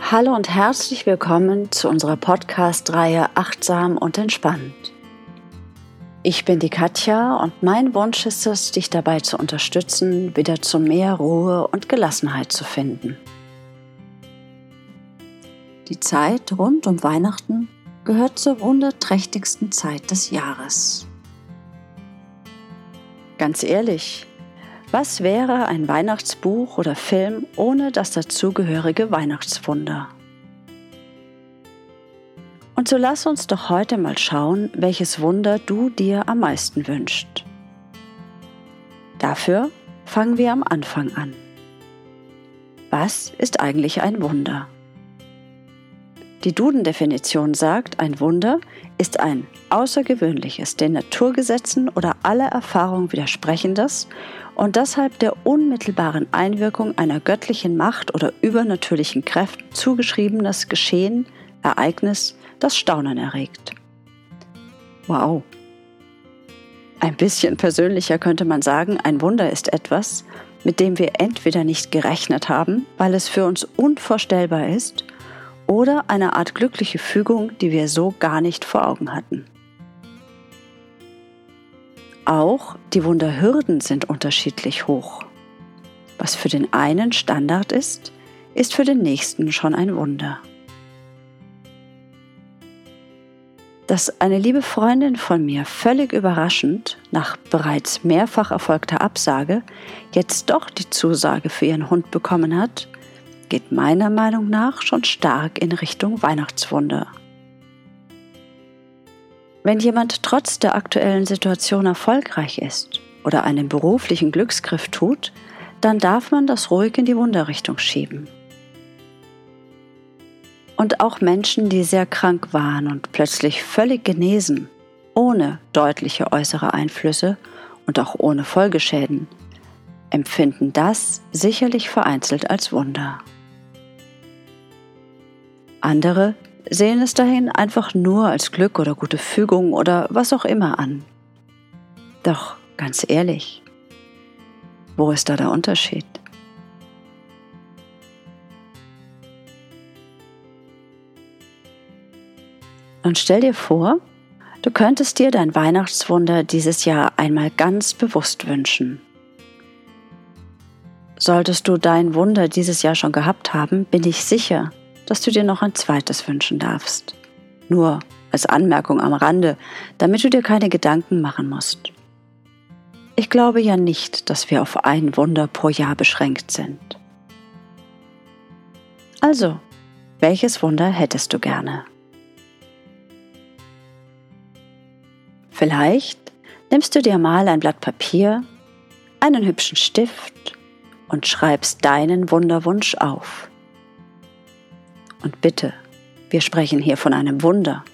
Hallo und herzlich willkommen zu unserer Podcast-Reihe Achtsam und Entspannt. Ich bin die Katja und mein Wunsch ist es, dich dabei zu unterstützen, wieder zu mehr Ruhe und Gelassenheit zu finden. Die Zeit rund um Weihnachten gehört zur wunderträchtigsten Zeit des Jahres. Ganz ehrlich, was wäre ein Weihnachtsbuch oder Film ohne das dazugehörige Weihnachtswunder? Und so lass uns doch heute mal schauen, welches Wunder du dir am meisten wünschst. Dafür fangen wir am Anfang an. Was ist eigentlich ein Wunder? Die Duden-Definition sagt, ein Wunder ist ein außergewöhnliches, den Naturgesetzen oder aller Erfahrung widersprechendes und deshalb der unmittelbaren Einwirkung einer göttlichen Macht oder übernatürlichen Kräften zugeschriebenes Geschehen, Ereignis, das Staunen erregt. Wow. Ein bisschen persönlicher könnte man sagen, ein Wunder ist etwas, mit dem wir entweder nicht gerechnet haben, weil es für uns unvorstellbar ist, oder eine Art glückliche Fügung, die wir so gar nicht vor Augen hatten. Auch die Wunderhürden sind unterschiedlich hoch. Was für den einen Standard ist, ist für den nächsten schon ein Wunder. Dass eine liebe Freundin von mir völlig überraschend, nach bereits mehrfach erfolgter Absage, jetzt doch die Zusage für ihren Hund bekommen hat, geht meiner Meinung nach schon stark in Richtung Weihnachtswunder. Wenn jemand trotz der aktuellen Situation erfolgreich ist oder einen beruflichen Glücksgriff tut, dann darf man das ruhig in die Wunderrichtung schieben. Und auch Menschen, die sehr krank waren und plötzlich völlig genesen, ohne deutliche äußere Einflüsse und auch ohne Folgeschäden, empfinden das sicherlich vereinzelt als Wunder. Andere sehen es dahin einfach nur als Glück oder gute Fügung oder was auch immer an. Doch ganz ehrlich, wo ist da der Unterschied? Und stell dir vor, du könntest dir dein Weihnachtswunder dieses Jahr einmal ganz bewusst wünschen. Solltest du dein Wunder dieses Jahr schon gehabt haben, bin ich sicher, dass du dir noch ein zweites wünschen darfst. Nur als Anmerkung am Rande, damit du dir keine Gedanken machen musst. Ich glaube ja nicht, dass wir auf ein Wunder pro Jahr beschränkt sind. Also, welches Wunder hättest du gerne? Vielleicht nimmst du dir mal ein Blatt Papier, einen hübschen Stift und schreibst deinen Wunderwunsch auf. Und bitte, wir sprechen hier von einem Wunder.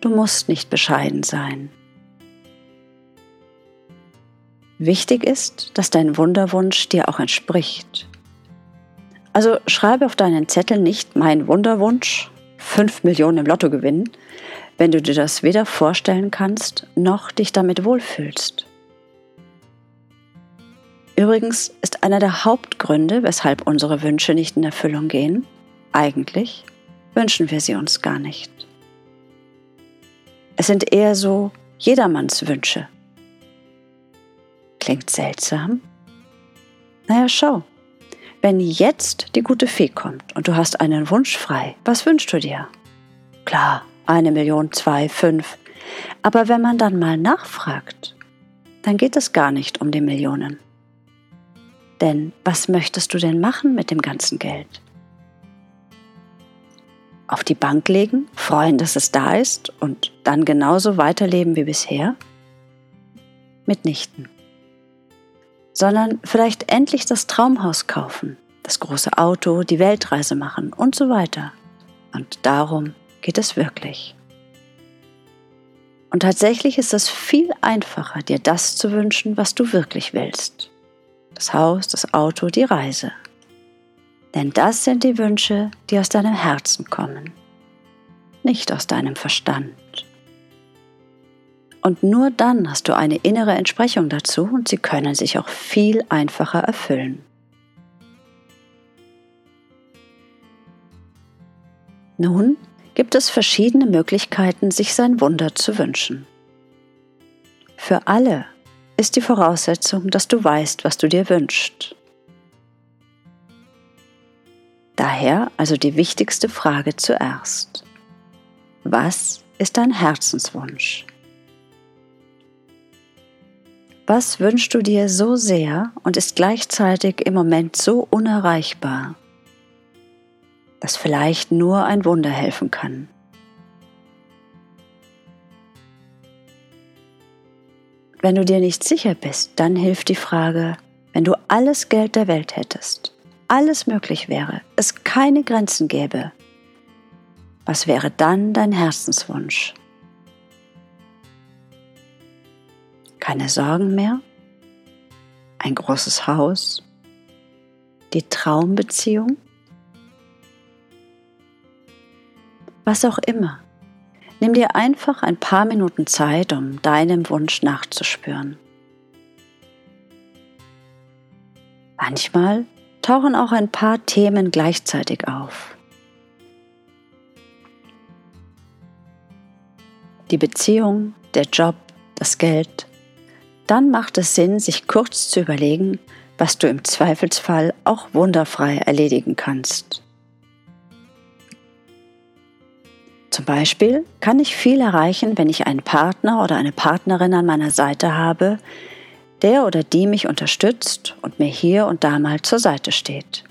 Du musst nicht bescheiden sein. Wichtig ist, dass dein Wunderwunsch dir auch entspricht. Also schreibe auf deinen Zettel nicht mein Wunderwunsch, 5 Millionen im Lotto gewinnen, wenn du dir das weder vorstellen kannst, noch dich damit wohlfühlst. Übrigens ist einer der Hauptgründe, weshalb unsere Wünsche nicht in Erfüllung gehen, eigentlich wünschen wir sie uns gar nicht. Es sind eher so jedermanns Wünsche. Klingt seltsam? Naja, schau. Wenn jetzt die gute Fee kommt und du hast einen Wunsch frei, was wünschst du dir? Klar, eine Million, zwei, fünf. Aber wenn man dann mal nachfragt, dann geht es gar nicht um die Millionen. Denn was möchtest du denn machen mit dem ganzen Geld? Auf die Bank legen, freuen, dass es da ist und dann genauso weiterleben wie bisher? Mitnichten. Sondern vielleicht endlich das Traumhaus kaufen, das große Auto, die Weltreise machen und so weiter. Und darum geht es wirklich. Und tatsächlich ist es viel einfacher, dir das zu wünschen, was du wirklich willst. Das Haus, das Auto, die Reise. Denn das sind die Wünsche, die aus deinem Herzen kommen, nicht aus deinem Verstand. Und nur dann hast du eine innere Entsprechung dazu und sie können sich auch viel einfacher erfüllen. Nun gibt es verschiedene Möglichkeiten, sich sein Wunder zu wünschen. Für alle ist die Voraussetzung, dass du weißt, was du dir wünschst. Daher also die wichtigste Frage zuerst. Was ist dein Herzenswunsch? Was wünschst du dir so sehr und ist gleichzeitig im Moment so unerreichbar, dass vielleicht nur ein Wunder helfen kann? Wenn du dir nicht sicher bist, dann hilft die Frage, wenn du alles Geld der Welt hättest, alles möglich wäre, es keine Grenzen gäbe, was wäre dann dein Herzenswunsch? Keine Sorgen mehr? Ein großes Haus? Die Traumbeziehung? Was auch immer. Nimm dir einfach ein paar Minuten Zeit, um deinem Wunsch nachzuspüren. Manchmal tauchen auch ein paar Themen gleichzeitig auf. Die Beziehung, der Job, das Geld. Dann macht es Sinn, sich kurz zu überlegen, was du im Zweifelsfall auch wunderfrei erledigen kannst. Zum Beispiel kann ich viel erreichen, wenn ich einen Partner oder eine Partnerin an meiner Seite habe, der oder die mich unterstützt und mir hier und da mal zur Seite steht.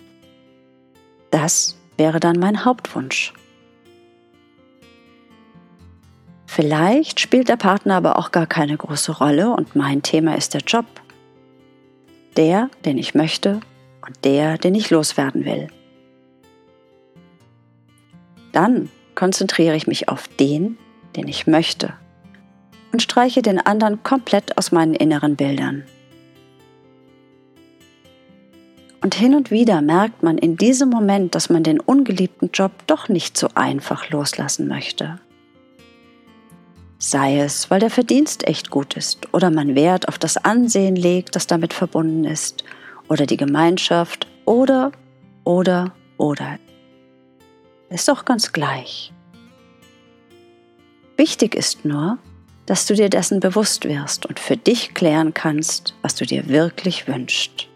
Das wäre dann mein Hauptwunsch. Vielleicht spielt der Partner aber auch gar keine große Rolle und mein Thema ist der Job. Der, den ich möchte und der, den ich loswerden will. Dann konzentriere ich mich auf den, den ich möchte und streiche den anderen komplett aus meinen inneren Bildern. Und hin und wieder merkt man in diesem Moment, dass man den ungeliebten Job doch nicht so einfach loslassen möchte. Sei es, weil der Verdienst echt gut ist oder man Wert auf das Ansehen legt, das damit verbunden ist, oder die Gemeinschaft oder, oder, oder. Ist doch ganz gleich. Wichtig ist nur, dass du dir dessen bewusst wirst und für dich klären kannst, was du dir wirklich wünschst.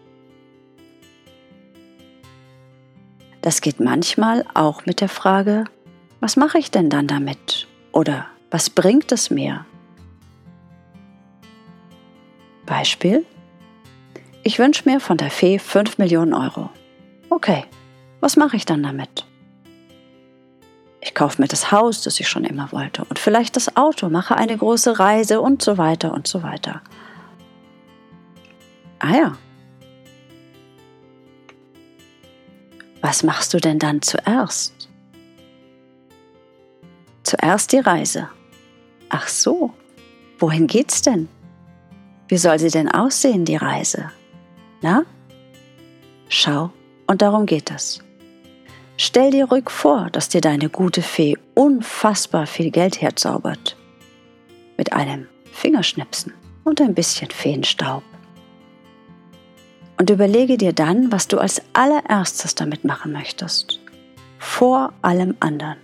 Das geht manchmal auch mit der Frage, was mache ich denn dann damit? Oder was bringt es mir? Beispiel. Ich wünsche mir von der Fee 5 Millionen Euro. Okay, was mache ich dann damit? Ich kaufe mir das Haus, das ich schon immer wollte, und vielleicht das Auto, mache eine große Reise und so weiter und so weiter. Ah ja. Was machst du denn dann zuerst? Zuerst die Reise. Ach so, wohin geht's denn? Wie soll sie denn aussehen, die Reise? Na? Schau, und darum geht es. Stell dir ruhig vor, dass dir deine gute Fee unfassbar viel Geld herzaubert. Mit einem Fingerschnipsen und ein bisschen Feenstaub. Und überlege dir dann, was du als allererstes damit machen möchtest. Vor allem anderen.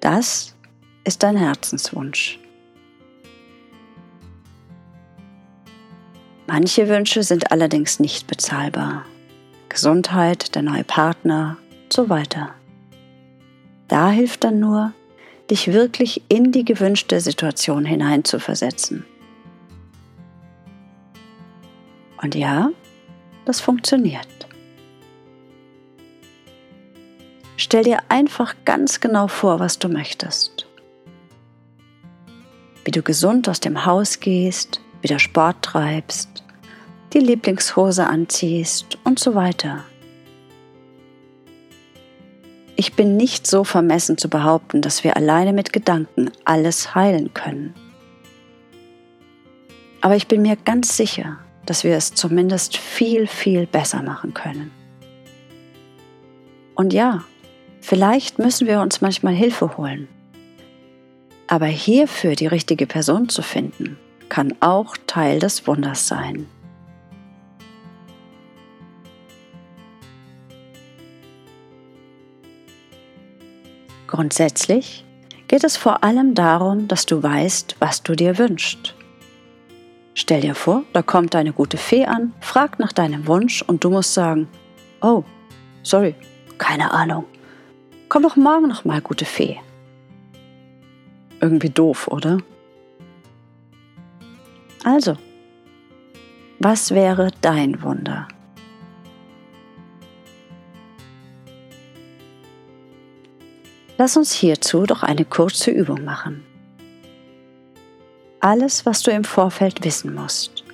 Das ist dein Herzenswunsch. Manche Wünsche sind allerdings nicht bezahlbar. Gesundheit, der neue Partner so weiter. Da hilft dann nur, dich wirklich in die gewünschte Situation hineinzuversetzen. Und ja, das funktioniert. Stell dir einfach ganz genau vor, was du möchtest. Wie du gesund aus dem Haus gehst, wieder Sport treibst, die Lieblingshose anziehst und so weiter. Ich bin nicht so vermessen zu behaupten, dass wir alleine mit Gedanken alles heilen können. Aber ich bin mir ganz sicher, dass wir es zumindest viel, viel besser machen können. Und ja, vielleicht müssen wir uns manchmal Hilfe holen. Aber hierfür die richtige Person zu finden, kann auch Teil des Wunders sein. Grundsätzlich geht es vor allem darum, dass du weißt, was du dir wünschst. Stell dir vor, da kommt eine gute Fee an, fragt nach deinem Wunsch und du musst sagen, oh, sorry, keine Ahnung. Komm doch morgen noch mal, gute Fee. Irgendwie doof, oder? Also, was wäre dein Wunder? Lass uns hierzu doch eine kurze Übung machen. Alles, was du im Vorfeld wissen musst,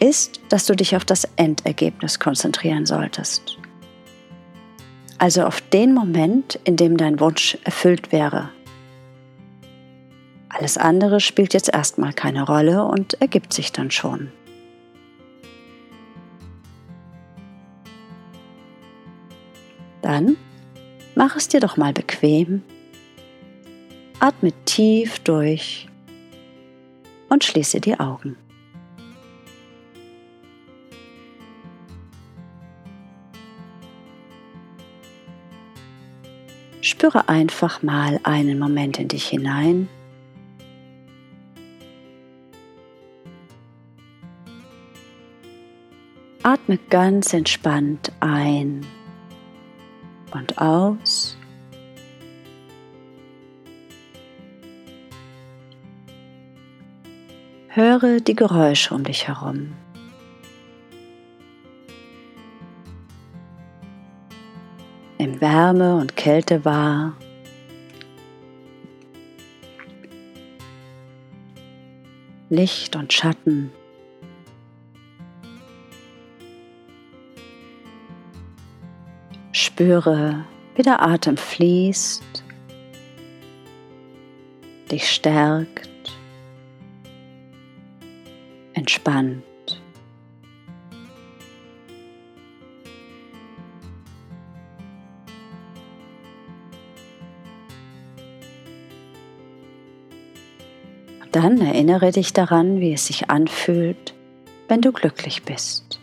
ist, dass du dich auf das Endergebnis konzentrieren solltest. Also auf den Moment, in dem dein Wunsch erfüllt wäre. Alles andere spielt jetzt erstmal keine Rolle und ergibt sich dann schon. Dann Mach es dir doch mal bequem. Atme tief durch und schließe die Augen. Spüre einfach mal einen Moment in dich hinein. Atme ganz entspannt ein und aus. Höre die Geräusche um dich herum. Nimm Wärme und Kälte wahr. Licht und Schatten. Spüre, wie der Atem fließt, dich stärkt, entspannt. Und dann erinnere dich daran, wie es sich anfühlt, wenn du glücklich bist,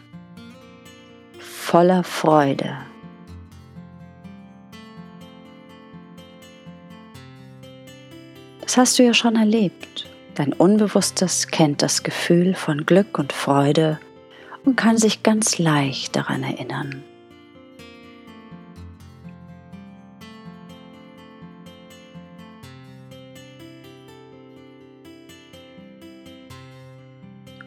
voller Freude. Hast du ja schon erlebt. Dein Unbewusstes kennt das Gefühl von Glück und Freude und kann sich ganz leicht daran erinnern.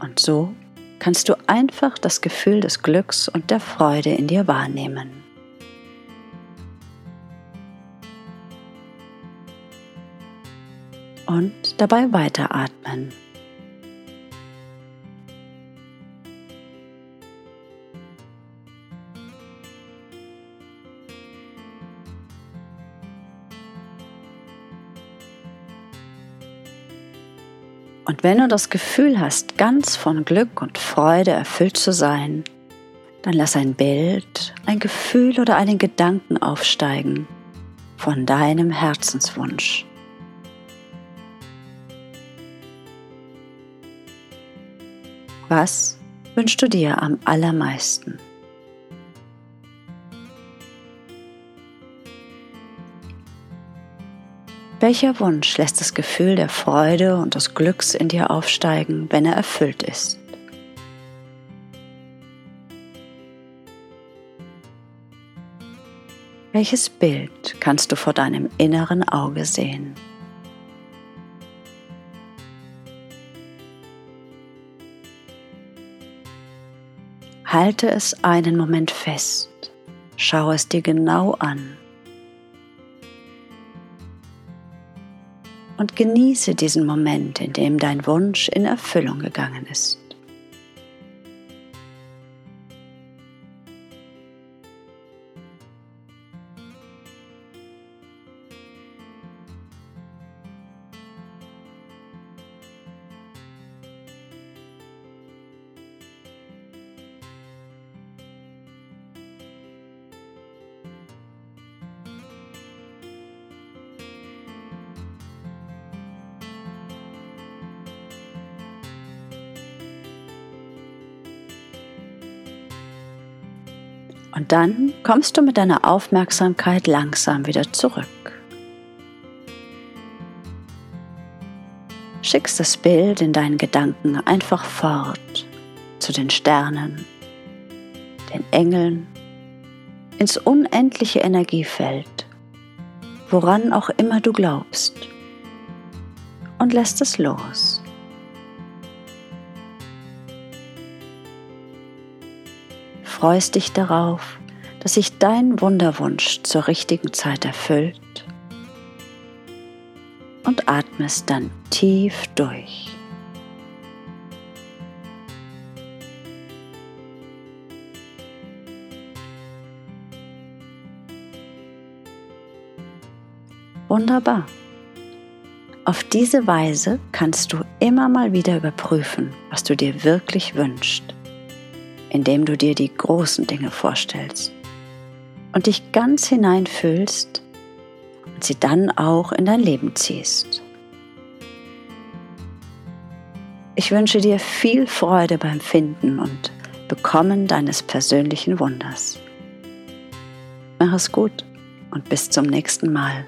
Und so kannst du einfach das Gefühl des Glücks und der Freude in dir wahrnehmen. Und dabei weiteratmen. Und wenn du das Gefühl hast, ganz von Glück und Freude erfüllt zu sein, dann lass ein Bild, ein Gefühl oder einen Gedanken aufsteigen von deinem Herzenswunsch. Was wünschst du dir am allermeisten? Welcher Wunsch lässt das Gefühl der Freude und des Glücks in dir aufsteigen, wenn er erfüllt ist? Welches Bild kannst du vor deinem inneren Auge sehen? Halte es einen Moment fest. Schau es dir genau an. Und genieße diesen Moment, in dem dein Wunsch in Erfüllung gegangen ist. Und dann kommst du mit deiner Aufmerksamkeit langsam wieder zurück. Schickst das Bild in deinen Gedanken einfach fort zu den Sternen, den Engeln, ins unendliche Energiefeld, woran auch immer du glaubst, und lässt es los. Freust dich darauf, dass sich dein Wunderwunsch zur richtigen Zeit erfüllt und atmest dann tief durch. Wunderbar. Auf diese Weise kannst du immer mal wieder überprüfen, was du dir wirklich wünschst, indem du dir die großen Dinge vorstellst und dich ganz hineinfühlst und sie dann auch in dein Leben ziehst. Ich wünsche dir viel Freude beim Finden und Bekommen deines persönlichen Wunders. Mach es gut und bis zum nächsten Mal.